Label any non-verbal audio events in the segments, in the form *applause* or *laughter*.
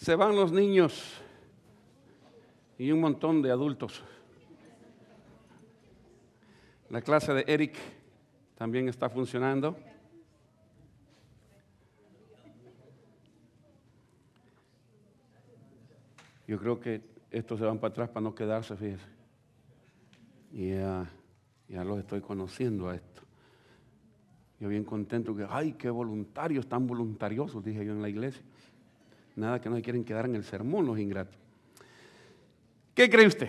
Se van los niños y un montón de adultos. La clase de Eric también está funcionando. Yo creo que estos se van para atrás para no quedarse, fíjense. Y ya, ya los estoy conociendo a esto. Yo bien contento que, ay, qué voluntarios, tan voluntariosos, dije yo en la iglesia. Nada que no se quieren quedar en el sermón los ingratos. ¿Qué cree usted?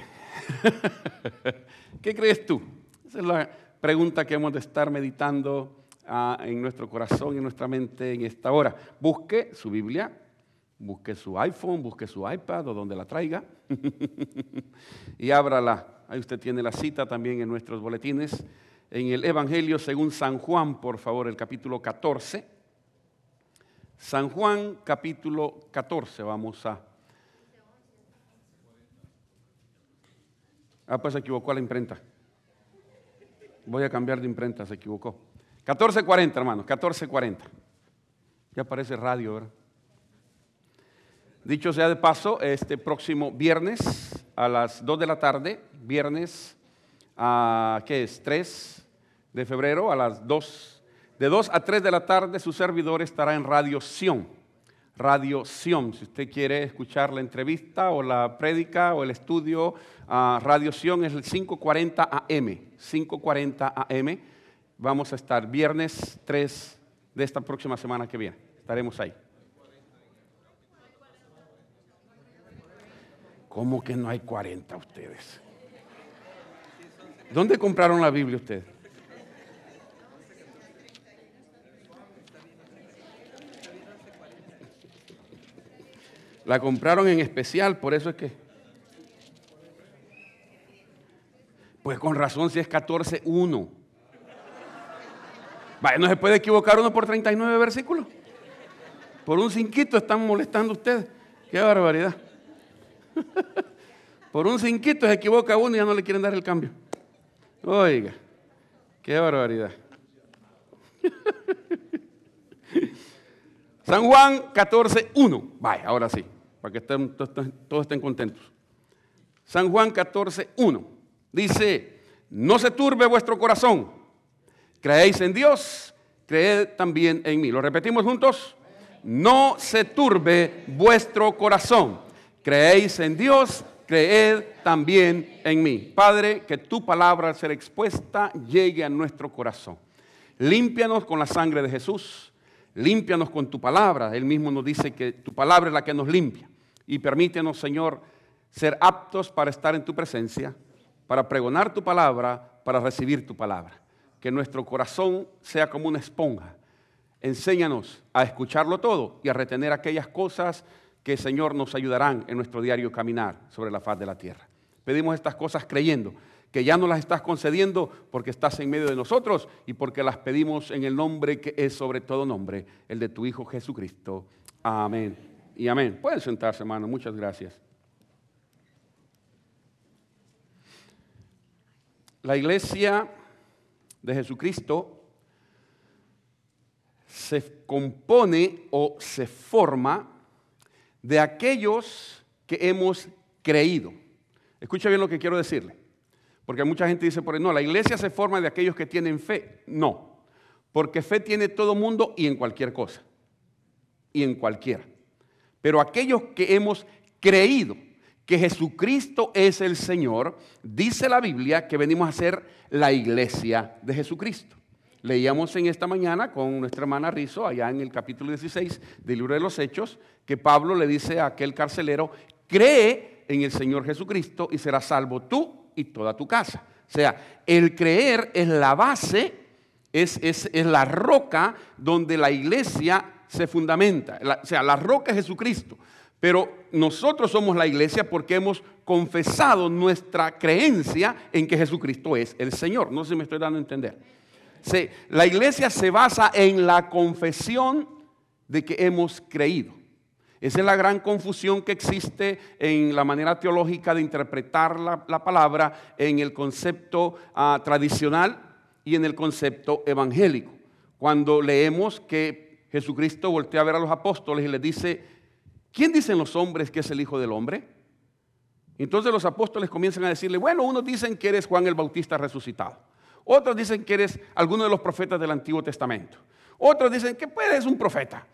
*laughs* ¿Qué crees tú? Esa es la pregunta que hemos de estar meditando ah, en nuestro corazón y en nuestra mente en esta hora. Busque su Biblia, busque su iPhone, busque su iPad o donde la traiga *laughs* y ábrala. Ahí usted tiene la cita también en nuestros boletines. En el Evangelio según San Juan, por favor, el capítulo 14. San Juan capítulo 14, vamos a... Ah, pues se equivocó la imprenta. Voy a cambiar de imprenta, se equivocó. 14.40, hermanos, 14.40. Ya aparece radio, ¿verdad? Dicho sea de paso, este próximo viernes a las 2 de la tarde, viernes, a, ¿qué es? 3 de febrero a las 2, de 2 a 3 de la tarde, su servidor estará en Radio Sion. Radio Sion, si usted quiere escuchar la entrevista o la prédica o el estudio, Radio Sion es el 540 AM, 540 AM. Vamos a estar viernes 3 de esta próxima semana que viene. Estaremos ahí. ¿Cómo que no hay 40 ustedes? ¿Dónde compraron la Biblia ustedes? La compraron en especial, por eso es que... Pues con razón si es 14.1. Vaya, no se puede equivocar uno por 39 versículos. Por un cinquito están molestando ustedes. Qué barbaridad. *laughs* Por un cinquito se equivoca uno y ya no le quieren dar el cambio. Oiga, qué barbaridad. *laughs* San Juan 14, 1. Vaya, ahora sí, para que todos estén contentos. San Juan 14, 1. Dice, no se turbe vuestro corazón. Creéis en Dios, creed también en mí. ¿Lo repetimos juntos? No se turbe vuestro corazón. Creéis en Dios, creed también en mí. Padre, que tu palabra al ser expuesta llegue a nuestro corazón. Límpianos con la sangre de Jesús. Límpianos con tu palabra. Él mismo nos dice que tu palabra es la que nos limpia. Y permítenos, Señor, ser aptos para estar en tu presencia, para pregonar tu palabra, para recibir tu palabra. Que nuestro corazón sea como una esponja. Enséñanos a escucharlo todo y a retener aquellas cosas que, Señor, nos ayudarán en nuestro diario caminar sobre la faz de la tierra. Pedimos estas cosas creyendo que ya no las estás concediendo porque estás en medio de nosotros y porque las pedimos en el nombre que es sobre todo nombre, el de tu Hijo Jesucristo. Amén y amén. Pueden sentarse, hermano. Muchas gracias. La iglesia de Jesucristo se compone o se forma de aquellos que hemos creído. Escucha bien lo que quiero decirle. Porque mucha gente dice por ahí, no, la iglesia se forma de aquellos que tienen fe. No, porque fe tiene todo mundo y en cualquier cosa. Y en cualquiera. Pero aquellos que hemos creído que Jesucristo es el Señor, dice la Biblia que venimos a ser la iglesia de Jesucristo. Leíamos en esta mañana con nuestra hermana Rizo, allá en el capítulo 16 del libro de los Hechos, que Pablo le dice a aquel carcelero, cree en el Señor Jesucristo y serás salvo tú y toda tu casa. O sea, el creer es la base, es, es, la roca donde la iglesia se fundamenta. o sea, la roca es Jesucristo. Pero nosotros somos la iglesia porque hemos confesado nuestra creencia en que Jesucristo es el Señor. No sé si me estoy dando a entender la iglesia se basa en la confesión de que hemos creído. Esa es la gran confusión que existe en la manera teológica de interpretar la, palabra en el concepto ah, tradicional y en el concepto evangélico. Cuando leemos que Jesucristo voltea a ver a los apóstoles y les dice, ¿quién dicen los hombres que es el Hijo del Hombre? Entonces los apóstoles comienzan a decirle, bueno, unos dicen que eres Juan el Bautista resucitado. Otros dicen que eres alguno de los profetas del Antiguo Testamento. Otros dicen que pues, eres un profeta.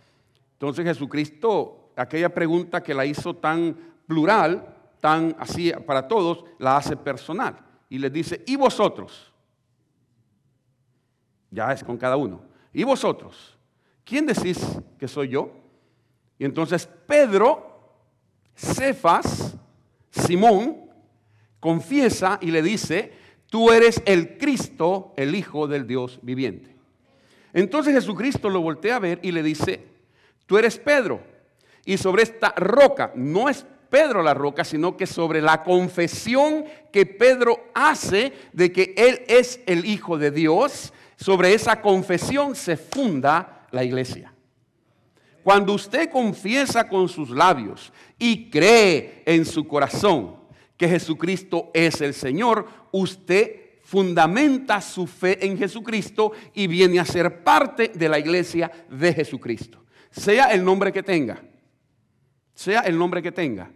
Entonces Jesucristo, aquella pregunta que la hizo tan plural, tan así para todos, la hace personal. Y les dice, ¿y vosotros? Ya es con cada uno. ¿Y vosotros? ¿Quién decís que soy yo? Y entonces Pedro, Cefas, Simón, confiesa y le dice, tú eres el Cristo, el Hijo del Dios viviente. Entonces Jesucristo lo voltea a ver y le dice, tú eres Pedro. Y sobre esta roca, no es Pedro la roca, sino que sobre la confesión que Pedro hace de que Él es el Hijo de Dios, sobre esa confesión se funda la iglesia. Cuando usted confiesa con sus labios y cree en su corazón que Jesucristo es el Señor, usted fundamenta su fe en Jesucristo y viene a ser parte de la iglesia de Jesucristo. Sea el nombre que tenga, sea el nombre que tenga,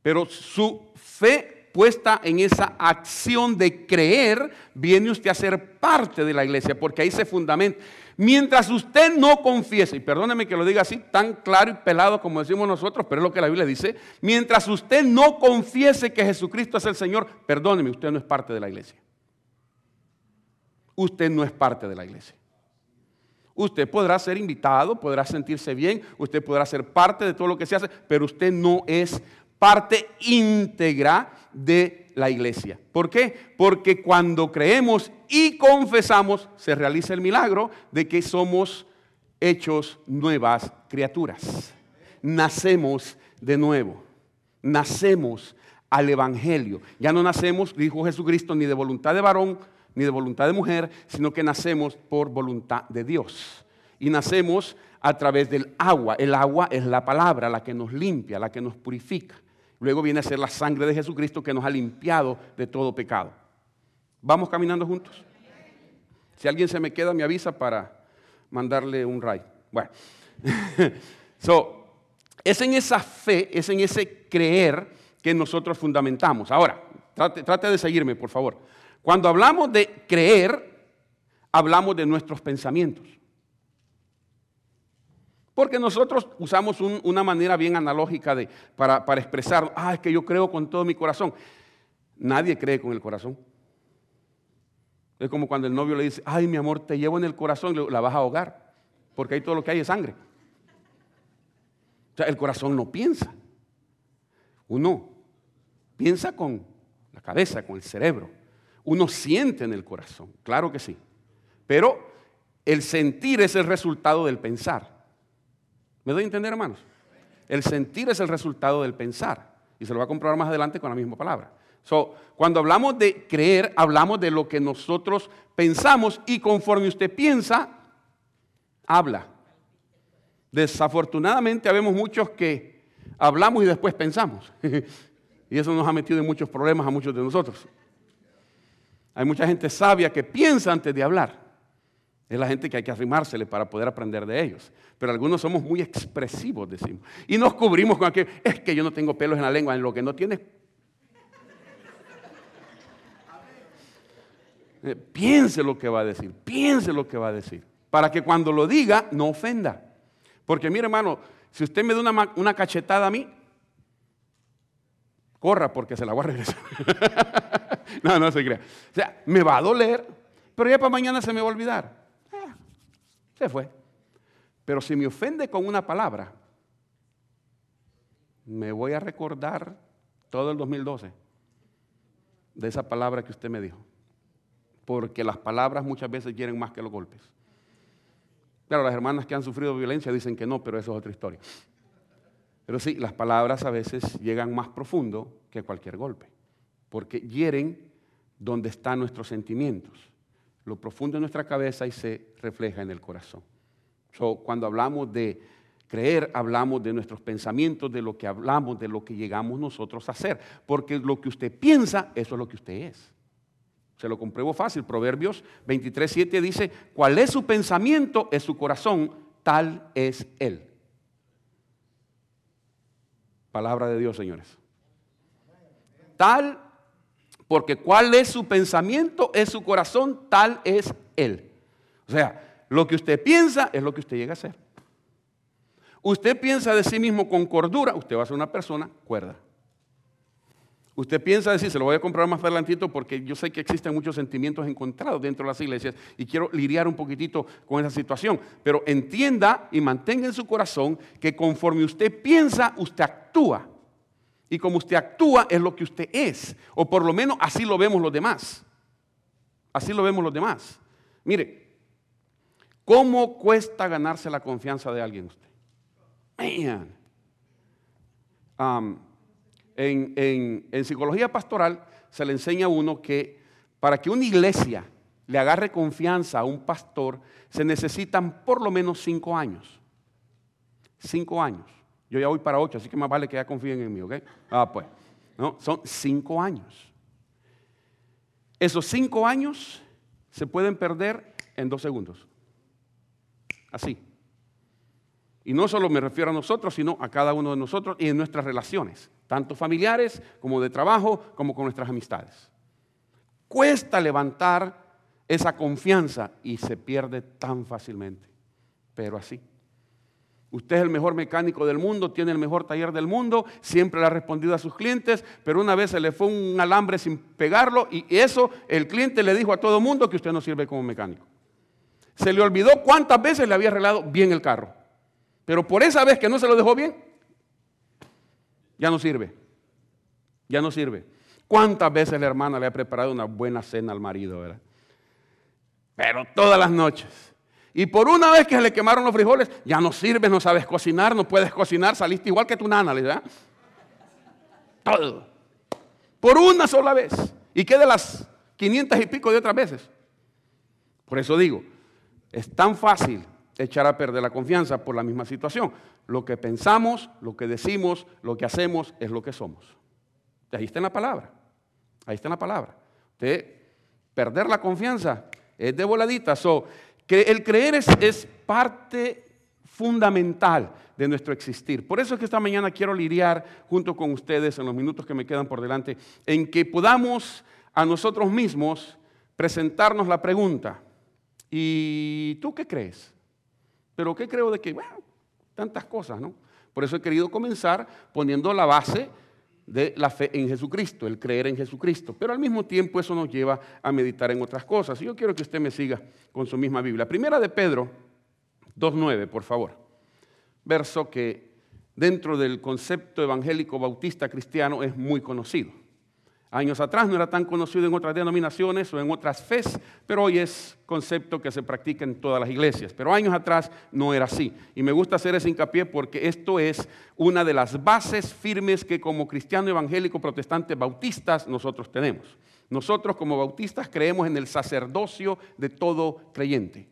pero su fe puesta en esa acción de creer, viene usted a ser parte de la iglesia, porque ahí se fundamenta. Mientras usted no confiese, y perdóneme que lo diga así, tan claro y pelado como decimos nosotros, pero es lo que la Biblia dice, mientras usted no confiese que Jesucristo es el Señor, perdóneme, usted no es parte de la iglesia. Usted no es parte de la iglesia. Usted podrá ser invitado, podrá sentirse bien, usted podrá ser parte de todo lo que se hace, pero usted no es parte íntegra de la iglesia. ¿Por qué? Porque cuando creemos y confesamos, se realiza el milagro de que somos hechos nuevas criaturas. Nacemos de nuevo. Nacemos al Evangelio. Ya no nacemos, dijo Jesucristo, ni de voluntad de varón, ni de voluntad de mujer, sino que nacemos por voluntad de Dios. Y nacemos a través del agua. El agua es la palabra, la que nos limpia, la que nos purifica. Luego viene a ser la sangre de Jesucristo que nos ha limpiado de todo pecado. ¿Vamos caminando juntos? Si alguien se me queda, me avisa para mandarle un ray. Bueno, *laughs* so, es en esa fe, es en ese creer que nosotros fundamentamos. Ahora, trate, trate de seguirme, por favor. Cuando hablamos de creer, hablamos de nuestros pensamientos. Porque nosotros usamos una manera bien analógica de, para, expresar, ah, es que yo creo con todo mi corazón. Nadie cree con el corazón. Es como cuando el novio le dice, ay, mi amor, te llevo en el corazón, la vas a ahogar, porque ahí todo lo que hay es sangre. O sea, el corazón no piensa. Uno piensa con la cabeza, con el cerebro. Uno siente en el corazón, claro que sí. Pero el sentir es el resultado del pensar. ¿Me doy a entender, hermanos? El sentir es el resultado del pensar. Y se lo va a comprobar más adelante con la misma palabra. So, cuando hablamos de creer, hablamos de lo que nosotros pensamos y conforme usted piensa, habla. Desafortunadamente, habemos muchos que hablamos y después pensamos. *laughs* y eso nos ha metido en muchos problemas a muchos de nosotros. Hay mucha gente sabia que piensa antes de hablar. Es la gente que hay que arrimársele para poder aprender de ellos. Pero algunos somos muy expresivos, decimos. Y nos cubrimos con aquello. Es que yo no tengo pelos en la lengua. En lo que no tienes. Eh, piense lo que va a decir. Piense lo que va a decir. Para que cuando lo diga, no ofenda. Porque mire, hermano, si usted me da una, una cachetada a mí, corra porque se la voy a regresar. *laughs* no, no se crea. O sea, me va a doler, pero ya para mañana se me va a olvidar se fue. Pero si me ofende con una palabra, me voy a recordar todo el 2012 de esa palabra que usted me dijo. Porque las palabras muchas veces quieren más que los golpes. Claro, las hermanas que han sufrido violencia dicen que no, pero eso es otra historia. Pero sí, las palabras a veces llegan más profundo que cualquier golpe, porque hieren donde están nuestros sentimientos lo profundo de nuestra cabeza y se refleja en el corazón. cuando hablamos de creer, hablamos de nuestros pensamientos, de lo que hablamos, de lo que llegamos nosotros a hacer. Porque lo que usted piensa, eso es lo que usted es. Se lo compruebo fácil. Proverbios 23, 7 dice, ¿cuál es su pensamiento? Es su corazón, tal es él. Palabra de Dios, señores. Tal, porque cuál es su pensamiento, es su corazón, tal es Él. O sea, lo que usted piensa es lo que usted llega a ser. Usted piensa de sí mismo con cordura, usted va a ser una persona cuerda. Usted piensa decir, se lo voy a comprar más adelantito porque yo sé que existen muchos sentimientos encontrados dentro de las iglesias y quiero lidiar un poquitito con esa situación. Pero entienda y mantenga en su corazón que conforme usted piensa, usted actúa. Y como usted actúa es lo que usted es. O por lo menos así lo vemos los demás. Así lo vemos los demás. Mire, ¿cómo cuesta ganarse la confianza de alguien usted? Man en, psicología pastoral se le enseña a uno que para que una iglesia le agarre confianza a un pastor, se necesitan por lo menos cinco años. Cinco años. Yo ya voy para ocho, así que más vale que ya confíen en mí, ¿ok? Ah, pues. No, son cinco años. Esos cinco años se pueden perder en dos segundos. Así. Y no solo me refiero a nosotros, sino a cada uno de nosotros y en nuestras relaciones tanto familiares como de trabajo, como con nuestras amistades. Cuesta levantar esa confianza y se pierde tan fácilmente, pero así. Usted es el mejor mecánico del mundo, tiene el mejor taller del mundo, siempre le ha respondido a sus clientes, pero una vez se le fue un alambre sin pegarlo y eso el cliente le dijo a todo el mundo que usted no sirve como mecánico. Se le olvidó cuántas veces le había arreglado bien el carro, pero por esa vez que no se lo dejó bien, ya no sirve. Ya no sirve. ¿Cuántas veces la hermana le ha preparado una buena cena al marido, verdad? Pero todas las noches. Y por una vez que se le quemaron los frijoles, ya no sirve, no sabes cocinar, no puedes cocinar, saliste igual que tu nana, ¿verdad? Todo. Por una sola vez. ¿Y qué de las 500 y pico de otras veces? Por eso digo, es tan fácil echar a perder la confianza por la misma situación. Lo que pensamos, lo que decimos, lo que hacemos es lo que somos. Ahí está en la palabra. Ahí está en la palabra. perder la confianza es de voladita. que el creer es, parte fundamental de nuestro existir. Por eso es que esta mañana quiero lidiar junto con ustedes en los minutos que me quedan por delante, en que podamos a nosotros mismos presentarnos la pregunta, ¿y tú qué crees? Pero ¿qué creo de que? Bueno, tantas cosas, ¿no? Por eso he querido comenzar poniendo la base de la fe en Jesucristo, el creer en Jesucristo. Pero al mismo tiempo eso nos lleva a meditar en otras cosas. Y yo quiero que usted me siga con su misma Biblia. Primera de Pedro 2.9, por favor. Verso que dentro del concepto evangélico bautista cristiano es muy conocido. Años atrás no era tan conocido en otras denominaciones o en otras fes, pero hoy es concepto que se practica en todas las iglesias. Pero años atrás no era así. Y me gusta hacer ese hincapié porque esto es una de las bases firmes que como cristiano evangélico protestante bautistas nosotros tenemos. Nosotros como bautistas creemos en el sacerdocio de todo creyente.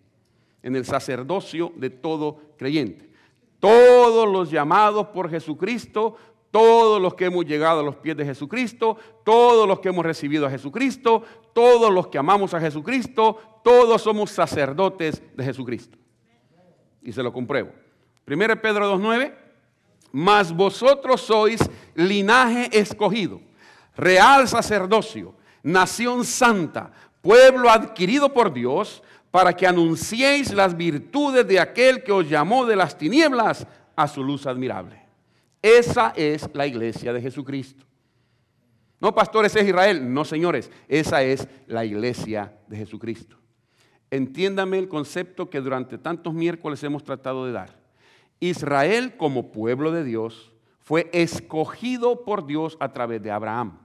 En el sacerdocio de todo creyente. Todos los llamados por Jesucristo todos los que hemos llegado a los pies de Jesucristo, todos los que hemos recibido a Jesucristo, todos los que amamos a Jesucristo, todos somos sacerdotes de Jesucristo. Y se lo compruebo. 1 Pedro 2.9, mas vosotros sois linaje escogido, real sacerdocio, nación santa, pueblo adquirido por Dios, para que anunciéis las virtudes de aquel que os llamó de las tinieblas a su luz admirable. Esa es la iglesia de Jesucristo. No, pastores, es Israel. No, señores, esa es la iglesia de Jesucristo. Entiéndame el concepto que durante tantos miércoles hemos tratado de dar. Israel como pueblo de Dios fue escogido por Dios a través de Abraham.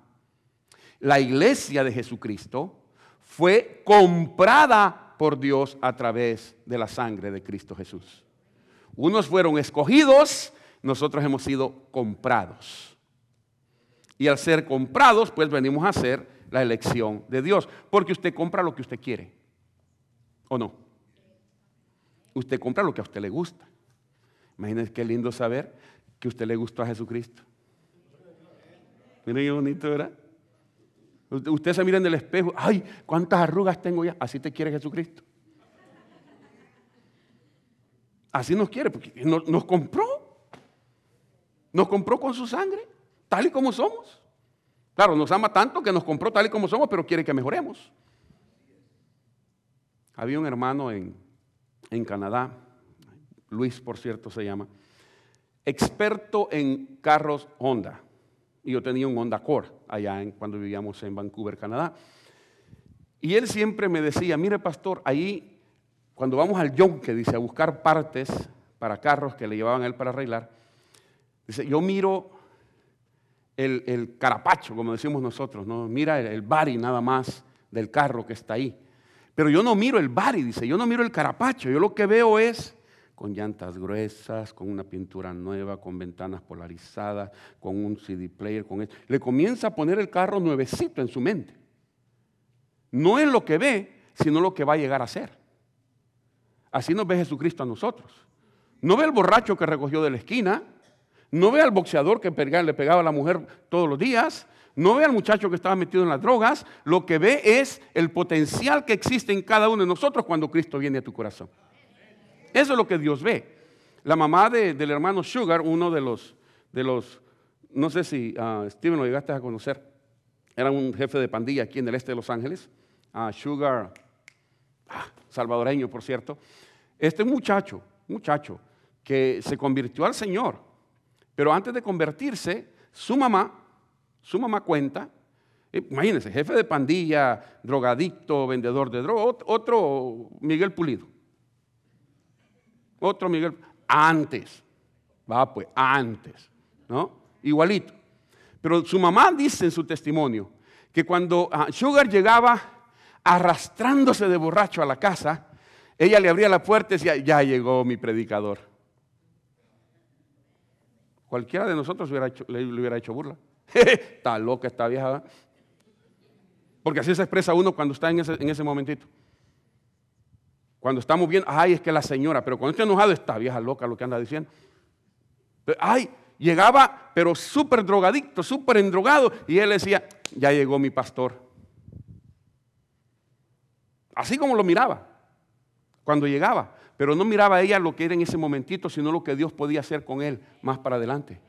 La iglesia de Jesucristo fue comprada por Dios a través de la sangre de Cristo Jesús. Unos fueron escogidos nosotros hemos sido comprados. Y al ser comprados, pues venimos a hacer la elección de Dios. Porque usted compra lo que usted quiere. ¿O no? Usted compra lo que a usted le gusta. Imagínense qué lindo saber que usted le gustó a Jesucristo. Miren qué bonito, ¿verdad? Usted se mira en el espejo, ay, cuántas arrugas tengo ya. Así te quiere Jesucristo. Así nos quiere, porque nos compró. Nos compró con su sangre, tal y como somos. Claro, nos ama tanto que nos compró tal y como somos, pero quiere que mejoremos. Había un hermano en, en Canadá, Luis por cierto se llama, experto en carros Honda. Y yo tenía un Honda Accord allá en, cuando vivíamos en Vancouver, Canadá. Y él siempre me decía, mire pastor, ahí cuando vamos al yonque, dice, a buscar partes para carros que le llevaban a él para arreglar, dice, yo miro el, carapacho, como decimos nosotros, ¿no? mira el, el bari nada más del carro que está ahí. Pero yo no miro el bari, dice, yo no miro el carapacho, yo lo que veo es con llantas gruesas, con una pintura nueva, con ventanas polarizadas, con un CD player, con él. Le comienza a poner el carro nuevecito en su mente. No es lo que ve, sino lo que va a llegar a ser. Así nos ve Jesucristo a nosotros. No ve al borracho que recogió de la esquina, no ve al boxeador que le pegaba a la mujer todos los días, no ve al muchacho que estaba metido en las drogas, lo que ve es el potencial que existe en cada uno de nosotros cuando Cristo viene a tu corazón. Eso es lo que Dios ve. La mamá del hermano Sugar, uno de los, de los no sé si uh, Steven lo llegaste a conocer, era un jefe de pandilla aquí en el este de Los Ángeles, uh, Sugar, ah, salvadoreño por cierto. Este muchacho, muchacho, que se convirtió al Señor, pero antes de convertirse, su mamá, su mamá cuenta, eh, imagínense, jefe de pandilla, drogadicto, vendedor de droga, otro Miguel Pulido. Otro Miguel, antes, va pues, antes, ¿no? Igualito. Pero su mamá dice en su testimonio que cuando ah, Sugar llegaba arrastrándose de borracho a la casa, ella le abría la puerta y decía, ya llegó mi predicador. Cualquiera de nosotros le, hubiera hecho burla. *laughs* está loca esta vieja. Porque así se expresa uno cuando está en ese, en ese momentito. Cuando estamos bien, ay, es que la señora, pero cuando está enojado, está vieja loca lo que anda diciendo. Ay, llegaba, pero súper drogadicto, súper endrogado, y él decía, ya llegó mi pastor. Así como lo miraba, cuando llegaba, pero no miraba ella lo que era en ese momentito, sino lo que Dios podía hacer con él más para adelante.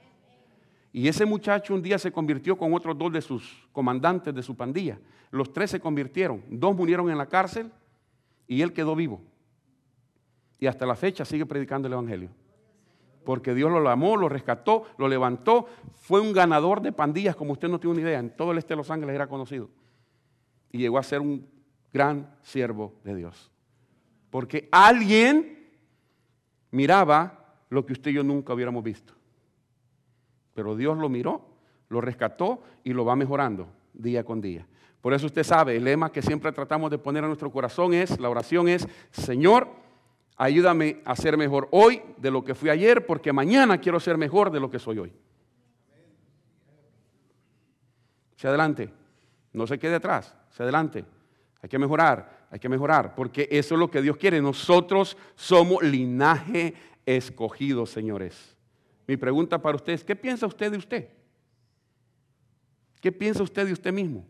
Y ese muchacho un día se convirtió con otros dos de sus comandantes de su pandilla. Los tres se convirtieron, dos murieron en la cárcel y él quedó vivo. Y hasta la fecha sigue predicando el Evangelio. Porque Dios lo amó, lo rescató, lo levantó. Fue un ganador de pandillas, como usted no tiene una idea. En todo el este de Los Ángeles era conocido. Y llegó a ser un gran siervo de Dios. Porque alguien miraba lo que usted y yo nunca hubiéramos visto. Pero Dios lo miró, lo rescató y lo va mejorando día con día. Por eso usted sabe, el lema que siempre tratamos de poner a nuestro corazón es, la oración es, Señor, ayúdame a ser mejor hoy de lo que fui ayer, porque mañana quiero ser mejor de lo que soy hoy. Se adelante, no se quede atrás, se adelante. Hay que mejorar, hay que mejorar, porque eso es lo que Dios quiere. Nosotros somos linaje escogido, señores. Mi pregunta para usted es, ¿qué piensa usted de usted? ¿Qué piensa usted de usted mismo?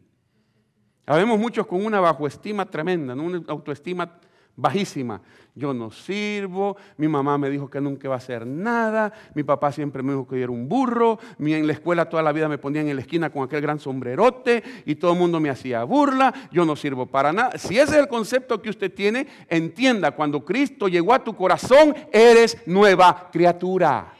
Habemos muchos con una bajoestima tremenda, una autoestima bajísima. Yo no sirvo, mi mamá me dijo que nunca iba a hacer nada, mi papá siempre me dijo que yo era un burro, en la escuela toda la vida me ponían en la esquina con aquel gran sombrerote y todo el mundo me hacía burla, yo no sirvo para nada. Si ese es el concepto que usted tiene, entienda, cuando Cristo llegó a tu corazón, eres nueva criatura.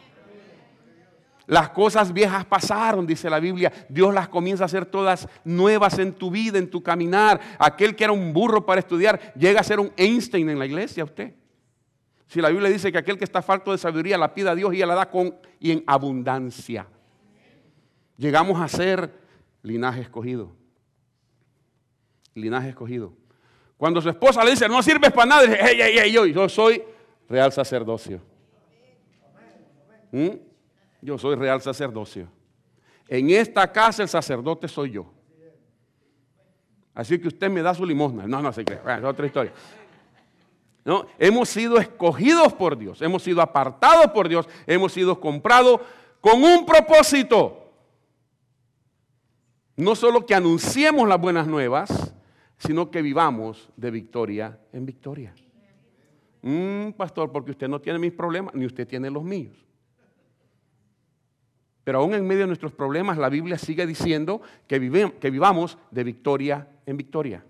Las cosas viejas pasaron, dice la Biblia. Dios las comienza a hacer todas nuevas en tu vida, en tu caminar. Aquel que era un burro para estudiar llega a ser un Einstein en la iglesia, usted. Si la Biblia dice que aquel que está falto de sabiduría la pide a Dios y la da con y en abundancia. Llegamos a ser linaje escogido. Linaje escogido. Cuando su esposa le dice, no sirves para nada, dice, hey, hey, hey, yo, soy real sacerdocio. ¿Mm? Yo soy real sacerdocio. En esta casa el sacerdote soy yo. Así que usted me da su limosna. No, no se cree. es otra historia. No, hemos sido escogidos por Dios, hemos sido apartados por Dios, hemos sido comprados con un propósito. No solo que anunciemos las buenas nuevas, sino que vivamos de victoria en victoria. Mm, pastor, porque usted no tiene mis problemas, ni usted tiene los míos. Pero aún en medio de nuestros problemas, la Biblia sigue diciendo que, que vivamos de victoria en victoria.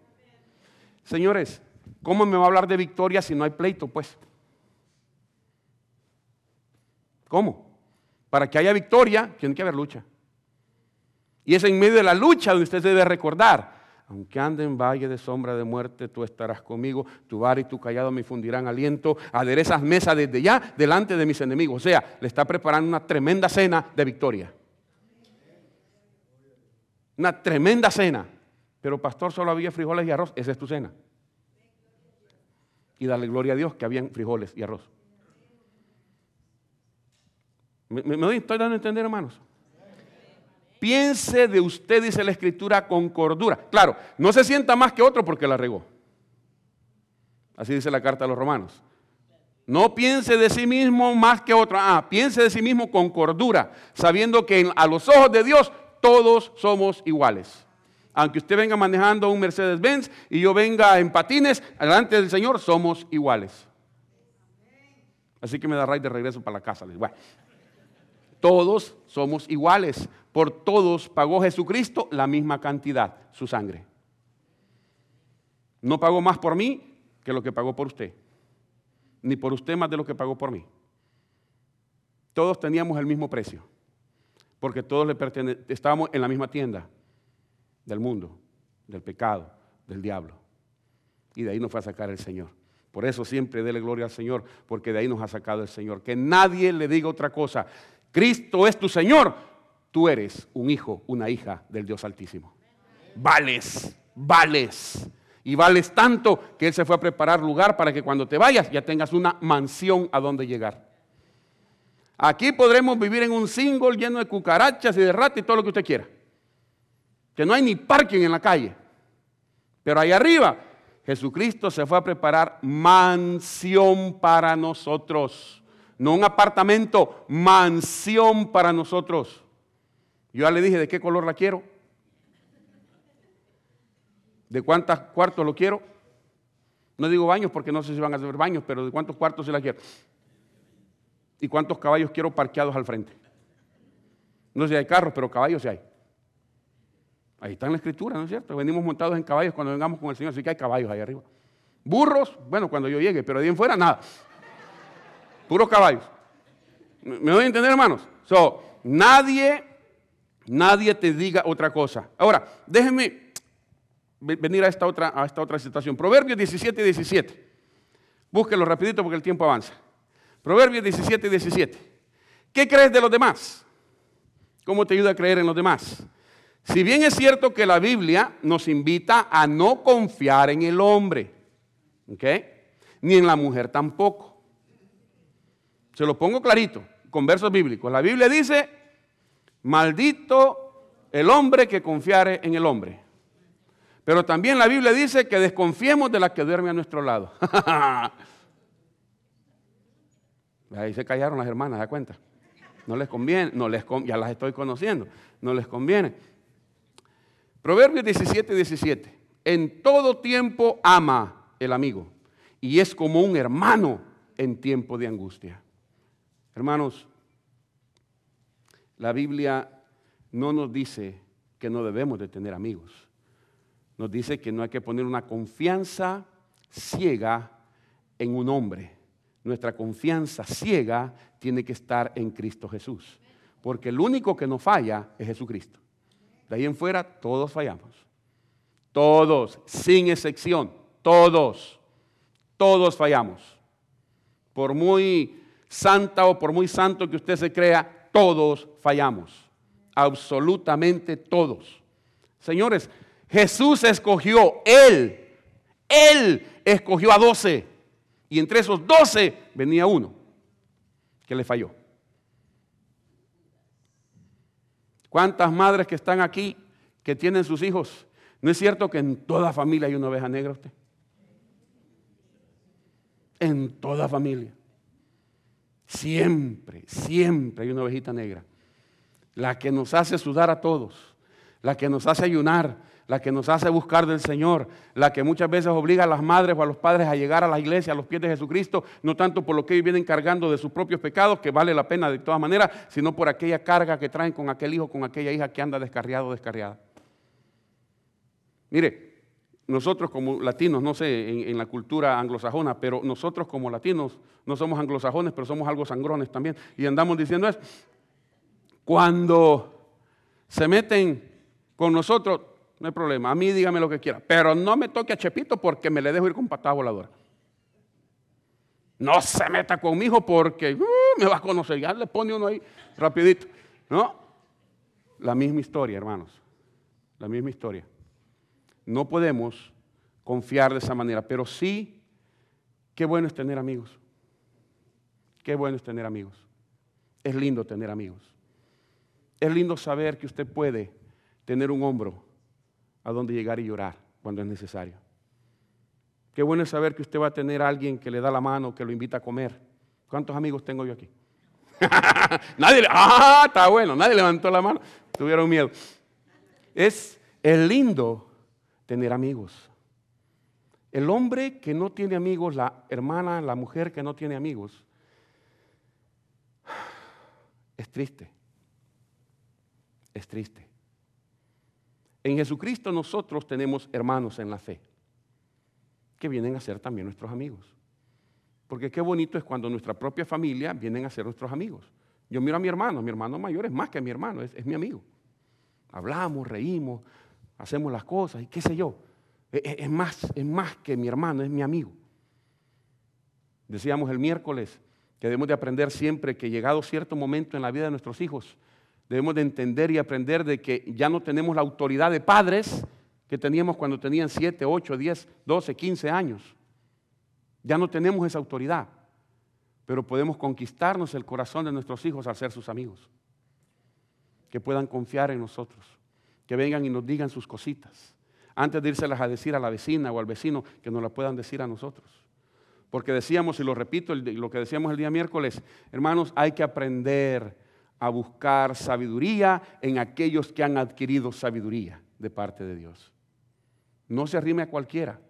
Señores, ¿cómo me va a hablar de victoria si no hay pleito? Pues, ¿cómo? Para que haya victoria, tiene que haber lucha. Y es en medio de la lucha donde usted debe recordar, aunque ande en valle de sombra de muerte, tú estarás conmigo, tu bar y tu callado me infundirán aliento, aderezas mesa desde ya delante de mis enemigos. O sea, le está preparando una tremenda cena de victoria. Una tremenda cena. Pero pastor, solo había frijoles y arroz. Esa es tu cena. Y darle gloria a Dios que habían frijoles y arroz. ¿Me, me estoy dando a entender, hermanos? Piense de usted, dice la escritura, con cordura. Claro, no se sienta más que otro porque la regó. Así dice la carta a los romanos. No piense de sí mismo más que otro. Ah, piense de sí mismo con cordura, sabiendo que a los ojos de Dios todos somos iguales. Aunque usted venga manejando un Mercedes-Benz y yo venga en patines, delante del Señor somos iguales. Así que me da raíz de regreso para la casa. Bueno, todos somos iguales. Por todos pagó Jesucristo la misma cantidad, su sangre. No pagó más por mí que lo que pagó por usted. Ni por usted más de lo que pagó por mí. Todos teníamos el mismo precio. Porque todos le estábamos en la misma tienda del mundo, del pecado, del diablo. Y de ahí nos fue a sacar el Señor. Por eso siempre dele gloria al Señor, porque de ahí nos ha sacado el Señor. Que nadie le diga otra cosa. Cristo es tu Señor, tú eres un hijo, una hija del Dios Altísimo. Vales, vales. Y vales tanto que Él se fue a preparar lugar para que cuando te vayas ya tengas una mansión a donde llegar. Aquí podremos vivir en un single lleno de cucarachas y de ratas y todo lo que usted quiera. Que no hay ni parking en la calle. Pero ahí arriba, Jesucristo se fue a preparar mansión para nosotros no un apartamento, mansión para nosotros. Yo ya le dije de qué color la quiero, de cuántos cuartos lo quiero. No digo baños porque no sé si van a hacer baños, pero de cuántos cuartos se la quiero. Y cuántos caballos quiero parqueados al frente. No sé si hay carros, pero caballos sí hay. Ahí está en la escritura, ¿no es cierto? Venimos montados en caballos cuando vengamos con el Señor, así que hay caballos ahí arriba. Burros, bueno, cuando yo llegue, pero de ahí en fuera nada puros caballos. ¿Me voy a entender, hermanos? So, nadie, nadie te diga otra cosa. Ahora, déjenme venir a esta otra, a esta otra situación. Proverbios 17 y 17. Búsquelo rapidito porque el tiempo avanza. Proverbios 17 y 17. ¿Qué crees de los demás? ¿Cómo te ayuda a creer en los demás? Si bien es cierto que la Biblia nos invita a no confiar en el hombre, ¿ok? Ni en la mujer tampoco. Se lo pongo clarito, con versos bíblicos. La Biblia dice, maldito el hombre que confiare en el hombre. Pero también la Biblia dice que desconfiemos de la que duerme a nuestro lado. *laughs* Ahí se callaron las hermanas, ¿da cuenta? No les conviene, no les ya las estoy conociendo, no les conviene. Proverbios 17, 17. En todo tiempo ama el amigo y es como un hermano en tiempo de angustia. Hermanos, la Biblia no nos dice que no debemos de tener amigos. Nos dice que no hay que poner una confianza ciega en un hombre. Nuestra confianza ciega tiene que estar en Cristo Jesús. Porque el único que no falla es Jesucristo. De ahí en fuera todos fallamos. Todos, sin excepción. Todos. Todos fallamos. Por muy santa o por muy santo que usted se crea, todos fallamos. Absolutamente todos. Señores, Jesús escogió, Él, Él escogió a doce. Y entre esos doce venía uno que le falló. ¿Cuántas madres que están aquí que tienen sus hijos? ¿No es cierto que en toda familia hay una oveja negra usted? En toda familia. Siempre, siempre hay una ovejita negra. La que nos hace sudar a todos, la que nos hace ayunar, la que nos hace buscar del Señor, la que muchas veces obliga a las madres o a los padres a llegar a la iglesia, a los pies de Jesucristo, no tanto por lo que ellos vienen cargando de sus propios pecados, que vale la pena de todas maneras, sino por aquella carga que traen con aquel hijo, con aquella hija que anda descarriado o descarriada. Mire, nosotros como latinos, no sé, en, la cultura anglosajona, pero nosotros como latinos no somos anglosajones, pero somos algo sangrones también. Y andamos diciendo eso. Cuando se meten con nosotros, no hay problema. A mí dígame lo que quiera. Pero no me toque a Chepito porque me le dejo ir con patada voladora. No se meta conmigo porque uh, me va a conocer. Ya le pone uno ahí rapidito. ¿No? La misma historia, hermanos. La misma historia. No podemos confiar de esa manera. Pero sí, qué bueno es tener amigos. Qué bueno es tener amigos. Es lindo tener amigos. Es lindo saber que usted puede tener un hombro a donde llegar y llorar cuando es necesario. Qué bueno es saber que usted va a tener a alguien que le da la mano, que lo invita a comer. ¿Cuántos amigos tengo yo aquí? *laughs* nadie, ah, está bueno, nadie levantó la mano, tuvieron miedo. Es el lindo tener amigos. El hombre que no tiene amigos, la hermana, la mujer que no tiene amigos, *sighs* es triste. Es triste. En Jesucristo nosotros tenemos hermanos en la fe, que vienen a ser también nuestros amigos. Porque qué bonito es cuando nuestra propia familia vienen a ser nuestros amigos. Yo miro a mi hermano, mi hermano mayor es más que mi hermano, es, es mi amigo. Hablamos, reímos, hacemos las cosas y qué sé yo. Es, es, más, es más que mi hermano, es mi amigo. Decíamos el miércoles que debemos de aprender siempre que llegado cierto momento en la vida de nuestros hijos, debemos de entender y aprender de que ya no tenemos la autoridad de padres que teníamos cuando tenían 7, 8, 10, 12, 15 años. Ya no tenemos esa autoridad, pero podemos conquistarnos el corazón de nuestros hijos al ser sus amigos. Que puedan confiar en nosotros, que vengan y nos digan sus cositas, antes de írselas a decir a la vecina o al vecino, que nos la puedan decir a nosotros. Porque decíamos, y lo repito, lo que decíamos el día miércoles, hermanos, hay que aprender a buscar sabiduría en aquellos que han adquirido sabiduría de parte de Dios. No se arrime a cualquiera.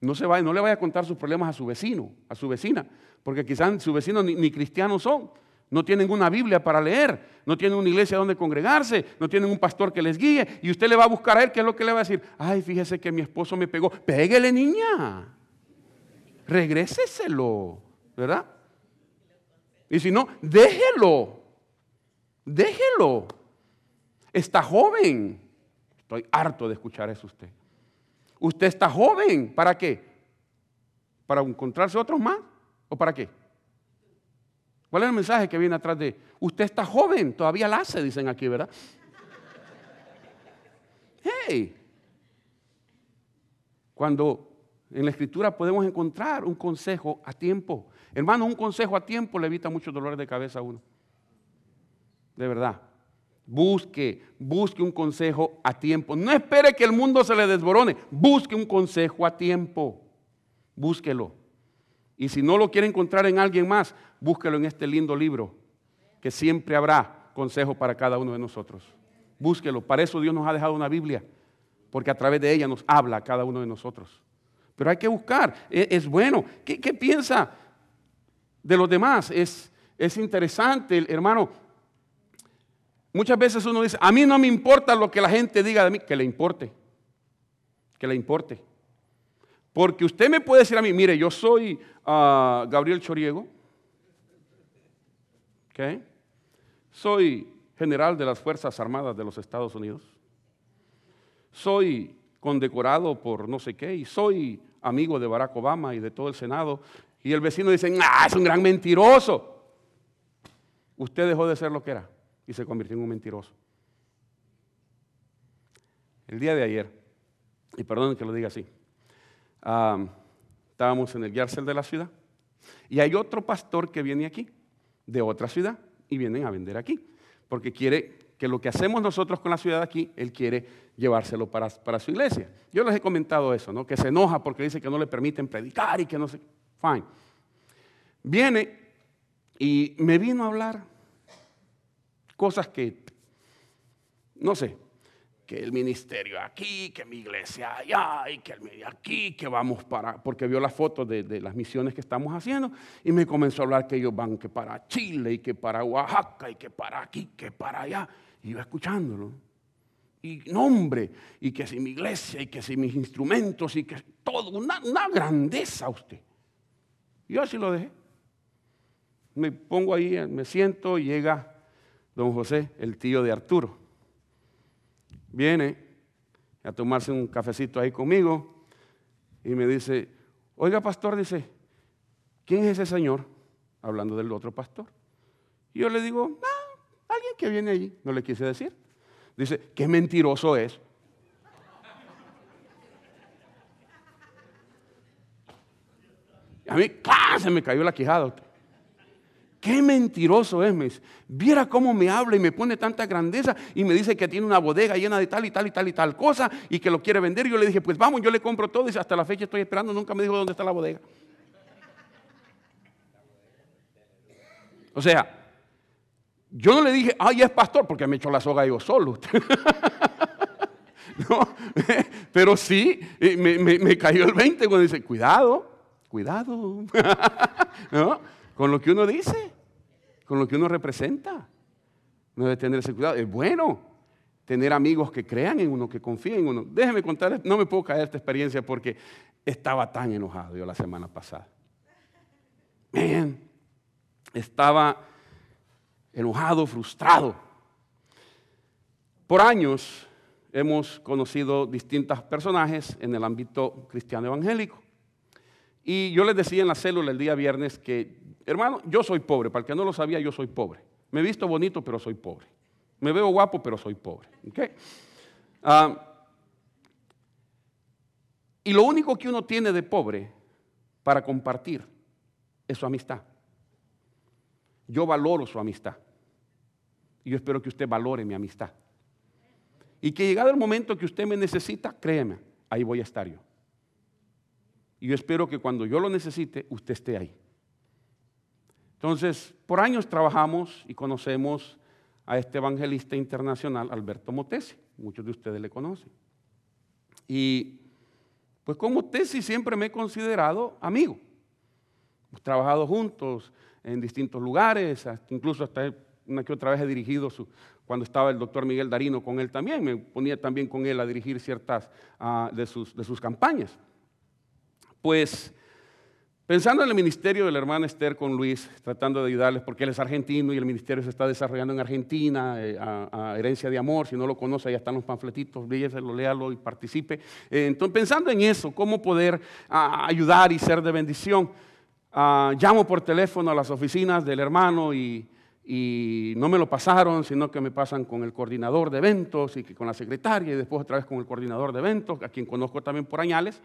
No, se vaya, no le vaya a contar sus problemas a su vecino, a su vecina, porque quizás sus vecinos ni, ni cristianos son. No tienen una Biblia para leer, no tienen una iglesia donde congregarse, no tienen un pastor que les guíe. Y usted le va a buscar a él, ¿qué es lo que le va a decir? Ay, fíjese que mi esposo me pegó. Pégale, niña. Regréseselo, ¿verdad? Y si no, déjelo. Déjelo. Está joven. Estoy harto de escuchar eso usted. Usted está joven. ¿Para qué? ¿Para encontrarse otros más? ¿O para qué? ¿Cuál es el mensaje que viene atrás de usted está joven? Todavía la hace, dicen aquí, ¿verdad? Hey. Cuando en la escritura podemos encontrar un consejo a tiempo. Hermano, un consejo a tiempo le evita muchos dolores de cabeza a uno. De verdad. Busque, busque un consejo a tiempo. No espere que el mundo se le desborone. Busque un consejo a tiempo. Búsquelo. Y si no lo quiere encontrar en alguien más, búsquelo en este lindo libro, que siempre habrá consejo para cada uno de nosotros. Búsquelo. Para eso Dios nos ha dejado una Biblia, porque a través de ella nos habla cada uno de nosotros. Pero hay que buscar. Es, es bueno. ¿Qué, ¿Qué, piensa de los demás? Es, es interesante, hermano. Muchas veces uno dice, a mí no me importa lo que la gente diga de mí, que le importe, que le importe. Porque usted me puede decir a mí, mire, yo soy uh, Gabriel Choriego, ¿okay? soy general de las Fuerzas Armadas de los Estados Unidos, soy condecorado por no sé qué y soy amigo de Barack Obama y de todo el Senado, y el vecino dice, ah, es un gran mentiroso. Usted dejó de ser lo que era y se convirtió en un mentiroso. El día de ayer, y perdón que lo diga así, estábamos en el Yarcel de la ciudad y hay otro pastor que viene aquí, de otra ciudad, y vienen a vender aquí, porque quiere que lo que hacemos nosotros con la ciudad aquí, él quiere llevárselo para, para su iglesia. Yo les he comentado eso, ¿no? que se enoja porque dice que no le permiten predicar y que no sé. Fine. Viene y me vino a hablar cosas que, no sé, que el ministerio aquí, que mi iglesia allá, y que el medio aquí, que vamos para, porque vio las fotos de, las misiones que estamos haciendo, y me comenzó a hablar que ellos van que para Chile, y que para Oaxaca, y que para aquí, que para allá, y yo escuchándolo. Y nombre, y que si mi iglesia, y que si mis instrumentos, y que todo, una, una grandeza usted. Yo así lo dejé. Me pongo ahí, me siento, y llega don José, el tío de Arturo viene a tomarse un cafecito ahí conmigo y me dice, oiga pastor, dice, ¿quién es ese señor? Hablando del otro pastor. Y yo le digo, ah, alguien que viene allí, no le quise decir. Dice, qué mentiroso es. A mí, se me cayó la quijada. Qué mentiroso es, me Viera cómo me habla y me pone tanta grandeza y me dice que tiene una bodega llena de tal y tal y tal y tal cosa y que lo quiere vender. Y yo le dije, pues vamos, yo le compro todo. Y hasta la fecha estoy esperando, nunca me dijo dónde está la bodega. O sea, yo no le dije, ay, es pastor, porque me echó la soga yo solo. *laughs* pero sí, eh, me, me, cayó el 20 cuando dice, cuidado, cuidado. *laughs* Con lo que uno dice con lo que uno representa. No debe tener ese cuidado. Es bueno tener amigos que crean en uno, que confíen en uno. Déjeme contar, no me puedo caer esta experiencia porque estaba tan enojado yo la semana pasada. Estaba enojado, frustrado. Por años hemos conocido distintos personajes en el ámbito cristiano evangélico. Y yo les decía en la célula el día viernes que Hermano, yo soy pobre. Para el que no lo sabía, yo soy pobre. Me he visto bonito, pero soy pobre. Me veo guapo, pero soy pobre. Ah, y lo único que uno tiene de pobre para compartir es su amistad. Yo valoro su amistad. Y yo espero que usted valore mi amistad. Y que llegado el momento que usted me necesita, créeme, ahí voy a estar yo. Y yo espero que cuando yo lo necesite, usted esté ahí. Entonces, por años trabajamos y conocemos a este evangelista internacional, Alberto Motesi. Muchos de ustedes le conocen. Y pues con Motesi siempre me he considerado amigo. Hemos trabajado juntos en distintos lugares, incluso hasta una que otra vez he dirigido su, cuando estaba el doctor Miguel Darino con él también, me ponía también con él a dirigir ciertas ah, de, sus, de sus campañas. Pues Pensando en el ministerio de la hermana Esther con Luis, tratando de ayudarles, porque él es argentino y el ministerio se está desarrollando en Argentina, eh, a, Herencia de Amor, si no lo conoce, ahí están los panfletitos, lo léalo y participe. Eh, entonces, pensando en eso, cómo poder ayudar y ser de bendición, ah, llamo por teléfono a las oficinas del hermano y, y no me lo pasaron, sino que me pasan con el coordinador de eventos y con la secretaria y después otra vez con el coordinador de eventos, a quien conozco también por añales.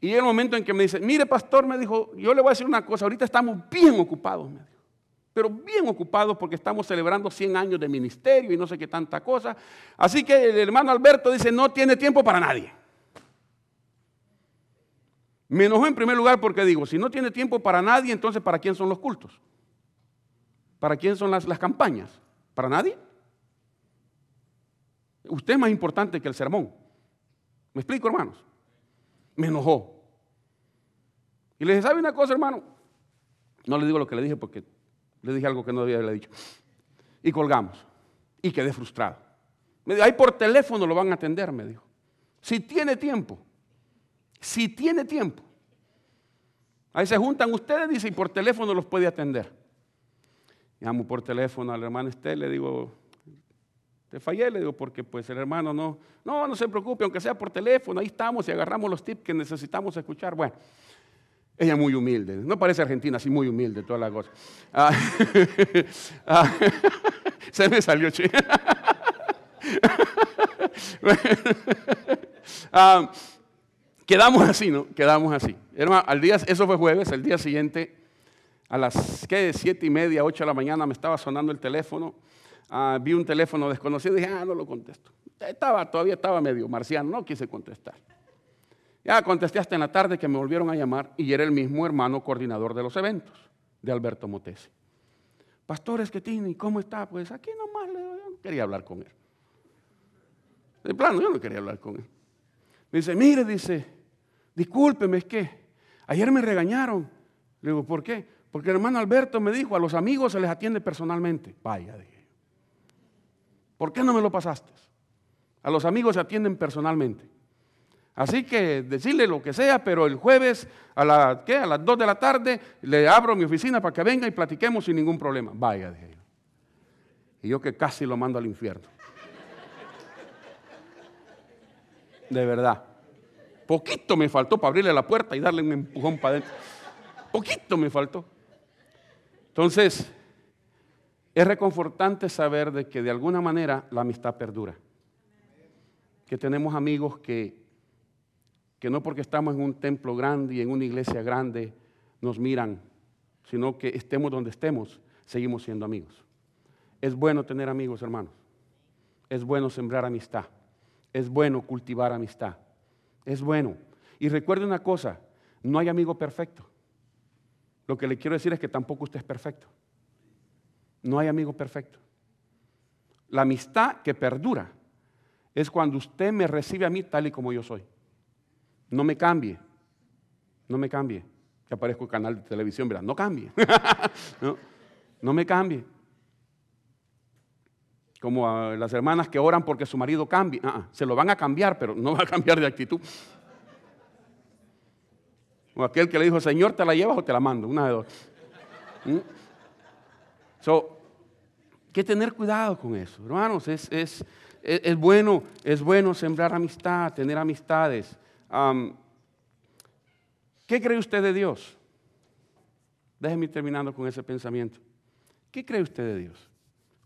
Y el momento en que me dice, mire pastor, me dijo, yo le voy a decir una cosa, ahorita estamos bien ocupados, me dijo. Pero bien ocupados porque estamos celebrando 100 años de ministerio y no sé qué tanta cosa. Así que el hermano Alberto dice, no tiene tiempo para nadie. Me enojó en primer lugar porque digo, si no tiene tiempo para nadie, entonces ¿para quién son los cultos? ¿Para quién son las, las campañas? ¿Para nadie? Usted es más importante que el sermón. ¿Me explico, hermanos? Me enojó. Y le dije, ¿sabe una cosa, hermano? No le digo lo que le dije porque le dije algo que no haberle dicho. Y colgamos. Y quedé frustrado. Me dijo, ahí por teléfono lo van a atender, me dijo. Si tiene tiempo. Si tiene tiempo. Ahí se juntan ustedes, dice, y por teléfono los puede atender. Llamo por teléfono al hermano Estel, le digo, te fallé, le digo, porque pues el hermano no, no, no se preocupe, aunque sea por teléfono, ahí estamos y agarramos los tips que necesitamos escuchar. Bueno, ella muy humilde, no parece argentina, así muy humilde, toda la cosa. Ah, *laughs* ah, *laughs* se me salió, che. *laughs* Ah, quedamos así, ¿no? Quedamos así. Hermano, al día, eso fue jueves, el día siguiente, a las ¿qué? siete y media, ocho de la mañana, me estaba sonando el teléfono Ah, vi un teléfono desconocido y dije, ah, no lo contesto. Estaba, todavía estaba medio marciano, no quise contestar. Ya contesté hasta en la tarde que me volvieron a llamar y era el mismo hermano coordinador de los eventos, de Alberto Motesi. Pastor Esquetini, ¿cómo está? Pues aquí nomás le doy, quería hablar con él. De plano, yo no quería hablar con él. Me dice, mire, dice, discúlpeme, es que ayer me regañaron. Le digo, ¿por qué? Porque el hermano Alberto me dijo, a los amigos se les atiende personalmente. Vaya, dije. ¿Por qué no me lo pasaste? A los amigos se atienden personalmente. Así que decirle lo que sea, pero el jueves a, la, ¿qué? a las 2 de la tarde le abro mi oficina para que venga y platiquemos sin ningún problema. Vaya, dije yo. Y yo que casi lo mando al infierno. De verdad. Poquito me faltó para abrirle la puerta y darle un empujón para adentro. Poquito me faltó. Entonces, es reconfortante saber de que de alguna manera la amistad perdura. Que tenemos amigos que, que no porque estamos en un templo grande y en una iglesia grande nos miran, sino que estemos donde estemos, seguimos siendo amigos. Es bueno tener amigos, hermanos. Es bueno sembrar amistad. Es bueno cultivar amistad. Es bueno. Y recuerde una cosa, no hay amigo perfecto. Lo que le quiero decir es que tampoco usted es perfecto. No hay amigo perfecto. La amistad que perdura es cuando usted me recibe a mí tal y como yo soy. No me cambie. No me cambie. Que aparezco en canal de televisión, ¿verdad? No cambie. *laughs* no, no me cambie como a las hermanas que oran porque su marido cambie. Ah, ah, se lo van a cambiar, pero no va a cambiar de actitud. O aquel que le dijo, Señor, ¿te la llevas o te la mando? Una de dos. ¿Mm? So, que tener cuidado con eso, hermanos. Es, es, es, bueno, es bueno sembrar amistad, tener amistades. ¿Qué cree usted de Dios? Déjeme terminando con ese pensamiento. ¿Qué cree usted de Dios?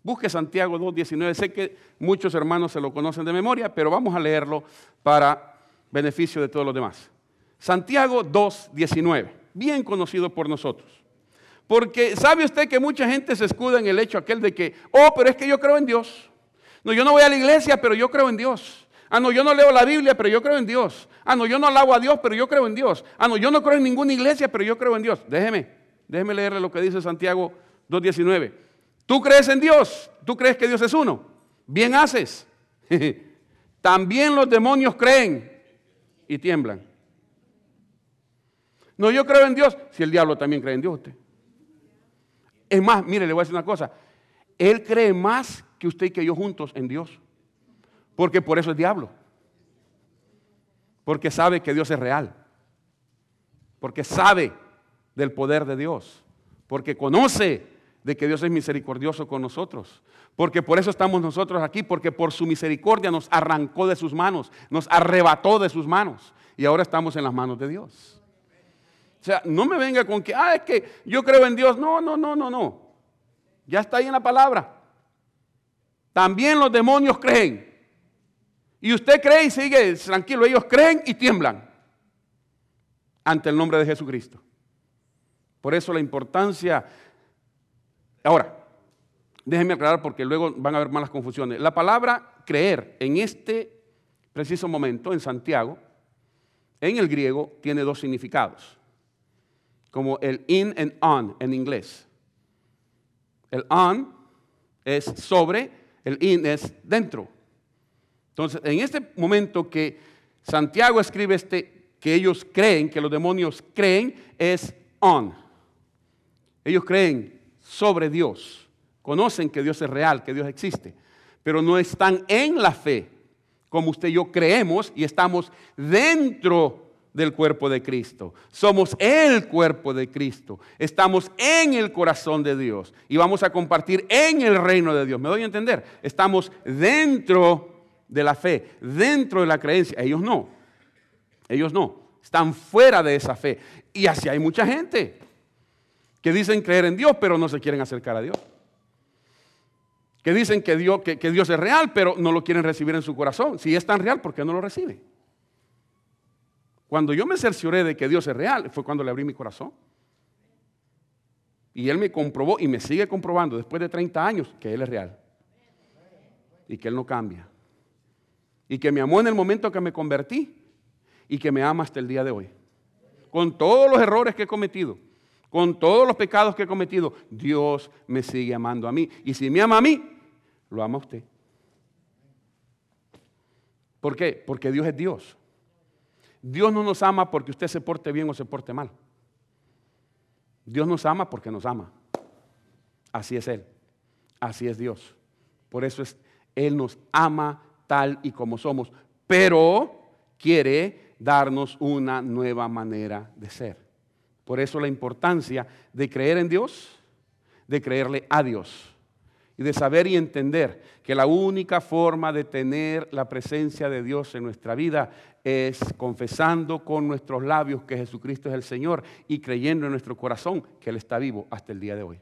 Busque Santiago 2.19. Sé que muchos hermanos se lo conocen de memoria, pero vamos a leerlo para beneficio de todos los demás. Santiago 2.19, bien conocido por nosotros. Porque sabe usted que mucha gente se escuda en el hecho aquel de que, oh, pero es que yo creo en Dios. No, yo no voy a la iglesia, pero yo creo en Dios. Ah, no, yo no leo la Biblia, pero yo creo en Dios. Ah, no, yo no alabo a Dios, pero yo creo en Dios. Ah, no, yo no creo en ninguna iglesia, pero yo creo en Dios. Déjeme, déjeme leerle lo que dice Santiago 2.19. Tú crees en Dios, tú crees que Dios es uno. Bien haces. *laughs* También los demonios creen y tiemblan. No, yo creo en Dios. Si el diablo también cree en Dios, usted. Es más, mire, le voy a decir una cosa. Él cree más que usted y que yo juntos en Dios. Porque por eso es diablo. Porque sabe que Dios es real. Porque sabe del poder de Dios. Porque conoce de que Dios es misericordioso con nosotros. Porque por eso estamos nosotros aquí, porque por su misericordia nos arrancó de sus manos, nos arrebató de sus manos y ahora estamos en las manos de Dios. O sea, no me venga con que, ah, es que yo creo en Dios. No, no, no, no, no. Ya está ahí en la palabra. También los demonios creen. Y usted cree y sigue tranquilo. Ellos creen y tiemblan ante el nombre de Jesucristo. Por eso la importancia Ahora, déjenme aclarar porque luego van a haber malas confusiones. La palabra creer en este preciso momento, en Santiago, en el griego, tiene dos significados, como el in and on en inglés. El on es sobre, el in es dentro. Entonces, en este momento que Santiago escribe este, que ellos creen, que los demonios creen, es on. Ellos creen sobre Dios. Conocen que Dios es real, que Dios existe, pero no están en la fe como usted y yo creemos y estamos dentro del cuerpo de Cristo. Somos el cuerpo de Cristo. Estamos en el corazón de Dios y vamos a compartir en el reino de Dios. ¿Me doy a entender? Estamos dentro de la fe, dentro de la creencia. Ellos no. Ellos no. Están fuera de esa fe. Y así hay mucha gente que dicen creer en Dios, pero no se quieren acercar a Dios. Que dicen que Dios, que, Dios es real, pero no lo quieren recibir en su corazón. Si es tan real, ¿por qué no lo recibe? Cuando yo me cercioré de que Dios es real, fue cuando le abrí mi corazón. Y Él me comprobó y me sigue comprobando después de 30 años que Él es real. Y que Él no cambia. Y que me amó en el momento que me convertí y que me ama hasta el día de hoy. Con todos los errores que he cometido con todos los pecados que he cometido, Dios me sigue amando a mí. Y si me ama a mí, lo ama usted. ¿Por qué? Porque Dios es Dios. Dios no nos ama porque usted se porte bien o se porte mal. Dios nos ama porque nos ama. Así es Él. Así es Dios. Por eso es, Él nos ama tal y como somos, pero quiere darnos una nueva manera de ser. Por eso la importancia de creer en Dios, de creerle a Dios y de saber y entender que la única forma de tener la presencia de Dios en nuestra vida es confesando con nuestros labios que Jesucristo es el Señor y creyendo en nuestro corazón que Él está vivo hasta el día de hoy.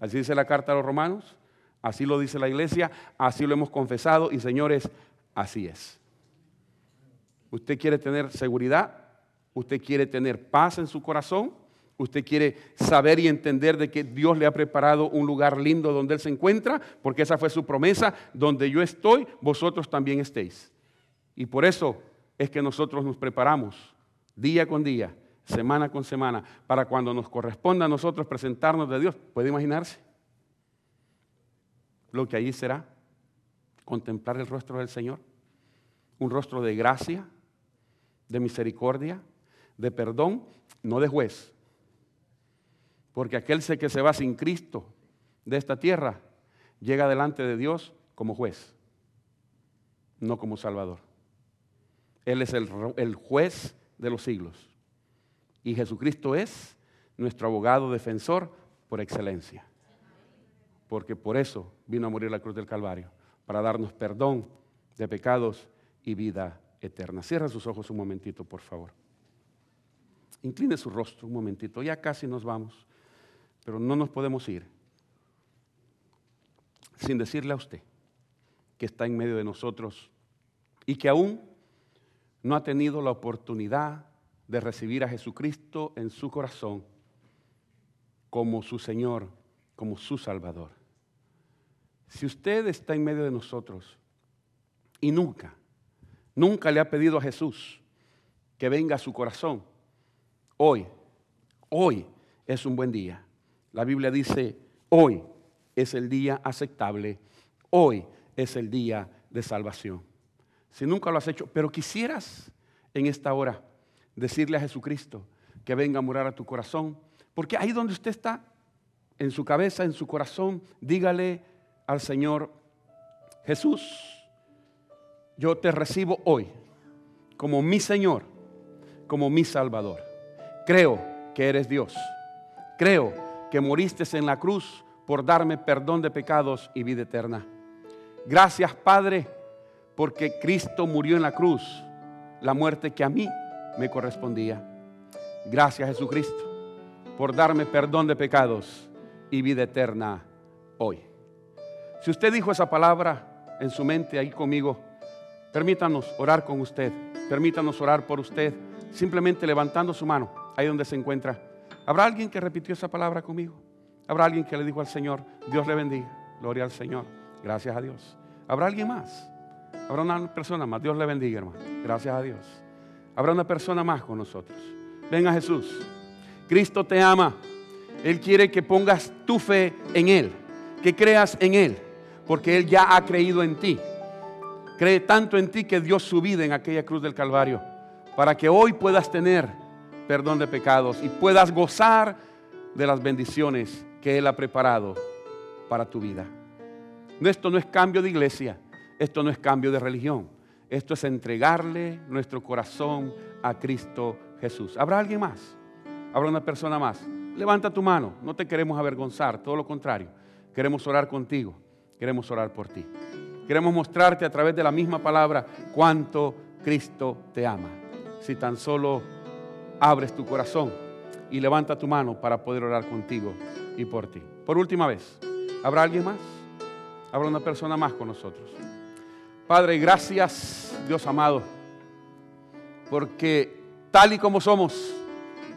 Así dice la carta a los romanos, así lo dice la iglesia, así lo hemos confesado y señores, así es. Usted quiere tener seguridad, usted quiere tener paz en su corazón, usted quiere saber y entender de que Dios le ha preparado un lugar lindo donde Él se encuentra, porque esa fue su promesa, donde yo estoy, vosotros también estéis. Y por eso es que nosotros nos preparamos día con día, semana con semana, para cuando nos corresponda a nosotros presentarnos de Dios. ¿Puede imaginarse lo que allí será? Contemplar el rostro del Señor, un rostro de gracia, de misericordia, de perdón, no de juez. Porque aquel que se va sin Cristo de esta tierra llega delante de Dios como juez, no como Salvador. Él es el, juez de los siglos. Y Jesucristo es nuestro abogado defensor por excelencia. Porque por eso vino a morir la cruz del Calvario, para darnos perdón de pecados y vida eterna. Cierra sus ojos un momentito, por favor. Incline su rostro un momentito. Ya casi nos vamos, pero no nos podemos ir sin decirle a usted que está en medio de nosotros y que aún no ha tenido la oportunidad de recibir a Jesucristo en su corazón como su Señor, como su Salvador. Si usted está en medio de nosotros y nunca, nunca le ha pedido a Jesús que venga a su corazón, hoy, hoy es un buen día. La Biblia dice, hoy es el día aceptable, hoy es el día de salvación si nunca lo has hecho, pero quisieras en esta hora decirle a Jesucristo que venga a morar a tu corazón, porque ahí donde usted está, en su cabeza, en su corazón, dígale al Señor, Jesús, yo te recibo hoy como mi Señor, como mi Salvador. Creo que eres Dios. Creo que moriste en la cruz por darme perdón de pecados y vida eterna. Gracias, Padre porque Cristo murió en la cruz, la muerte que a mí me correspondía. Gracias Jesucristo por darme perdón de pecados y vida eterna hoy. Si usted dijo esa palabra en su mente ahí conmigo, permítanos orar con usted, permítanos orar por usted, simplemente levantando su mano ahí donde se encuentra. ¿Habrá alguien que repitió esa palabra conmigo? ¿Habrá alguien que le dijo al Señor, Dios le bendiga? Gloria al Señor. Gracias a Dios. ¿Habrá alguien más? Habrá una persona más. Dios le bendiga, hermano. Gracias a Dios. Habrá una persona más con nosotros. Venga Jesús. Cristo te ama. Él quiere que pongas tu fe en Él. Que creas en Él. Porque Él ya ha creído en ti. Cree tanto en ti que dio su vida en aquella cruz del Calvario. Para que hoy puedas tener perdón de pecados y puedas gozar de las bendiciones que Él ha preparado para tu vida. Esto no es cambio de iglesia. Esto no es cambio de religión. Esto es entregarle nuestro corazón a Cristo Jesús. ¿Habrá alguien más? ¿Habrá una persona más? Levanta tu mano. No te queremos avergonzar, todo lo contrario. Queremos orar contigo. Queremos orar por ti. Queremos mostrarte a través de la misma palabra cuánto Cristo te ama. Si tan solo abres tu corazón y levanta tu mano para poder orar contigo y por ti. Por última vez, ¿habrá alguien más? ¿Habrá una persona más con nosotros? Padre, gracias, Dios amado, porque tal y como somos,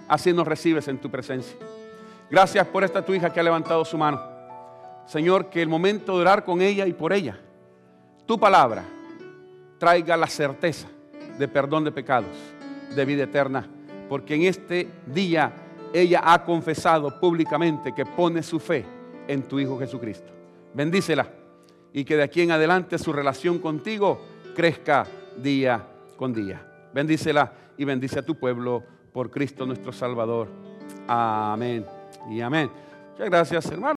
así nos recibes en tu presencia. Gracias por esta tu hija que ha levantado su mano. Señor, que el momento de orar con ella y por ella, tu palabra traiga la certeza de perdón de pecados, de vida eterna, porque en este día ella ha confesado públicamente que pone su fe en tu Hijo Jesucristo. Bendícela y que de aquí en adelante su relación contigo crezca día con día. Bendícela y bendice a tu pueblo por Cristo nuestro Salvador. Amén y amén. Muchas gracias, hermano.